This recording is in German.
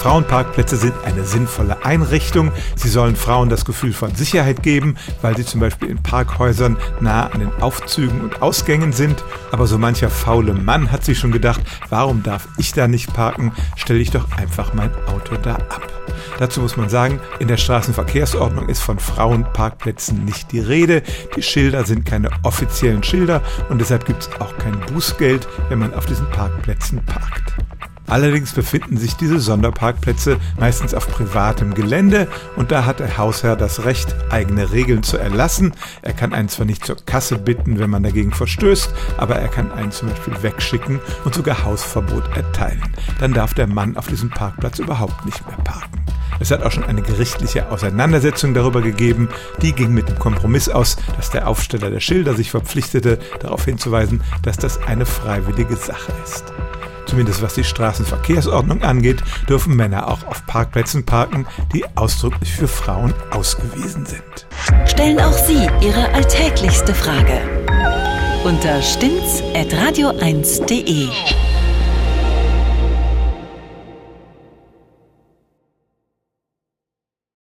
Frauenparkplätze sind eine sinnvolle Einrichtung. Sie sollen Frauen das Gefühl von Sicherheit geben, weil sie zum Beispiel in Parkhäusern nah an den Aufzügen und Ausgängen sind. Aber so mancher faule Mann hat sich schon gedacht, warum darf ich da nicht parken? Stelle ich doch einfach mein Auto da ab. Dazu muss man sagen, in der Straßenverkehrsordnung ist von Frauenparkplätzen nicht die Rede. Die Schilder sind keine offiziellen Schilder und deshalb gibt es auch kein Bußgeld, wenn man auf diesen Parkplätzen parkt. Allerdings befinden sich diese Sonderparkplätze meistens auf privatem Gelände und da hat der Hausherr das Recht, eigene Regeln zu erlassen. Er kann einen zwar nicht zur Kasse bitten, wenn man dagegen verstößt, aber er kann einen zum Beispiel wegschicken und sogar Hausverbot erteilen. Dann darf der Mann auf diesem Parkplatz überhaupt nicht mehr parken. Es hat auch schon eine gerichtliche Auseinandersetzung darüber gegeben. Die ging mit dem Kompromiss aus, dass der Aufsteller der Schilder sich verpflichtete, darauf hinzuweisen, dass das eine freiwillige Sache ist. Zumindest was die Straßenverkehrsordnung angeht, dürfen Männer auch auf Parkplätzen parken, die ausdrücklich für Frauen ausgewiesen sind. Stellen auch Sie Ihre alltäglichste Frage unter stimmtz.radio1.de.